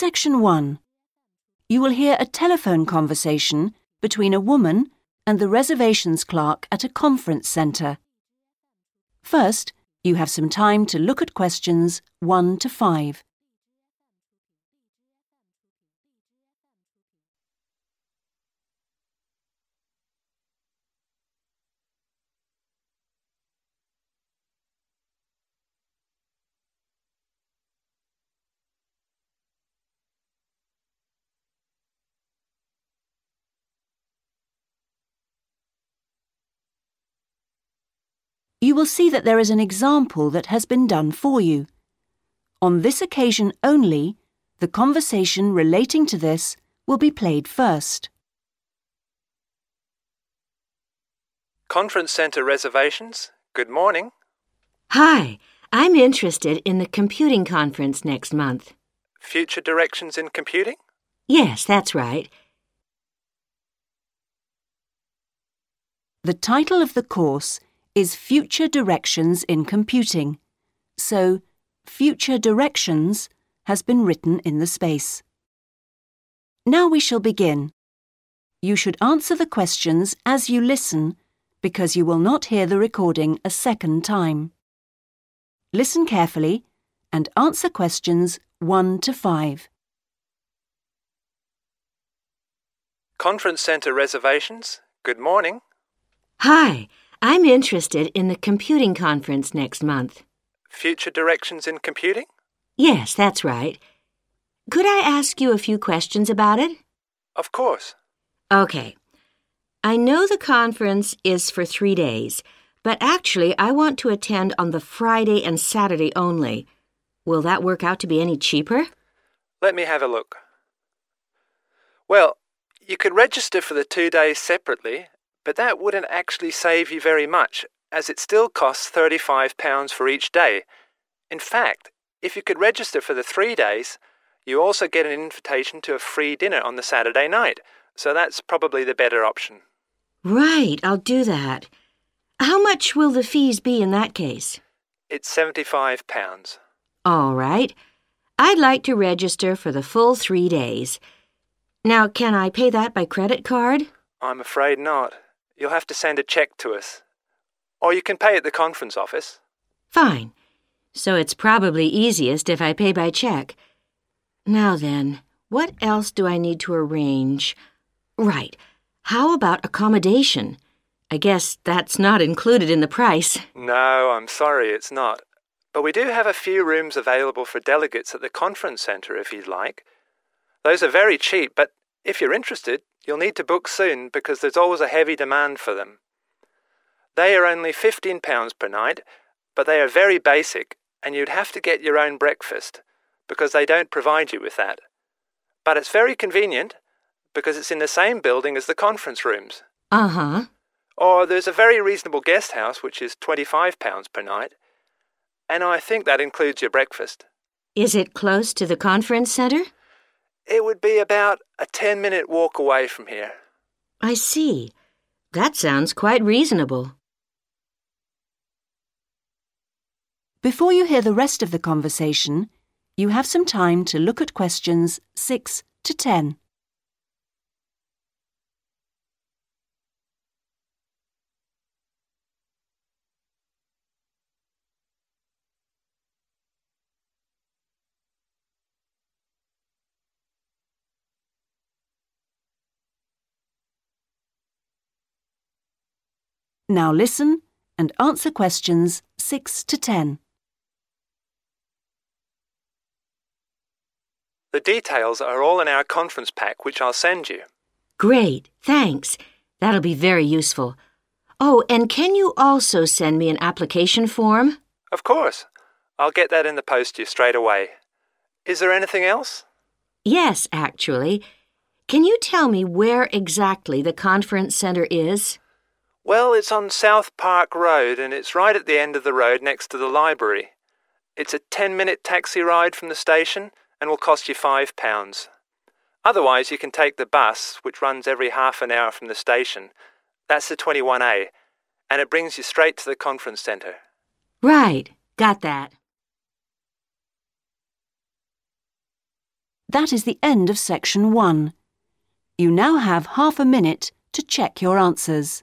Section 1. You will hear a telephone conversation between a woman and the reservations clerk at a conference centre. First, you have some time to look at questions 1 to 5. You will see that there is an example that has been done for you. On this occasion only, the conversation relating to this will be played first. Conference Centre reservations. Good morning. Hi, I'm interested in the computing conference next month. Future directions in computing? Yes, that's right. The title of the course is Future Directions in Computing, so Future Directions has been written in the space. Now we shall begin. You should answer the questions as you listen because you will not hear the recording a second time. Listen carefully and answer questions 1 to 5. Conference Centre reservations. Good morning. Hi, I'm interested in the computing conference next month. Future directions in computing? Yes, that's right. Could I ask you a few questions about it? Of course. Okay. I know the conference is for three days, but actually I want to attend on the Friday and Saturday only. Will that work out to be any cheaper? Let me have a look. Well, you could register for the two days separately but that wouldn't actually save you very much, as it still costs £35 for each day. In fact, if you could register for the three days, you also get an invitation to a free dinner on the Saturday night, so that's probably the better option. Right, I'll do that. How much will the fees be in that case? It's £75. All right. I'd like to register for the full three days. Now, can I pay that by credit card? I'm afraid not. You'll have to send a cheque to us. Or you can pay at the conference office. Fine. So it's probably easiest if I pay by check. Now then, what else do I need to arrange? Right. How about accommodation? I guess that's not included in the price. No, I'm sorry, it's not. But we do have a few rooms available for delegates at the conference centre if you'd like. Those are very cheap, but if you're interested, You'll need to book soon because there's always a heavy demand for them. They are only £15 per night, but they are very basic, and you'd have to get your own breakfast because they don't provide you with that. But it's very convenient because it's in the same building as the conference rooms. Uh huh. Or there's a very reasonable guest house which is £25 per night, and I think that includes your breakfast. Is it close to the conference centre? It would be about a 10 minute walk away from here. I see. That sounds quite reasonable. Before you hear the rest of the conversation, you have some time to look at questions 6 to 10. Now listen and answer questions 6 to 10. The details are all in our conference pack, which I'll send you. Great, thanks. That'll be very useful. Oh, and can you also send me an application form? Of course. I'll get that in the post to you straight away. Is there anything else? Yes, actually. Can you tell me where exactly the conference center is? Well, it's on South Park Road and it's right at the end of the road next to the library. It's a 10 minute taxi ride from the station and will cost you £5. Otherwise, you can take the bus, which runs every half an hour from the station. That's the 21A, and it brings you straight to the conference centre. Right, got that. That is the end of section one. You now have half a minute to check your answers.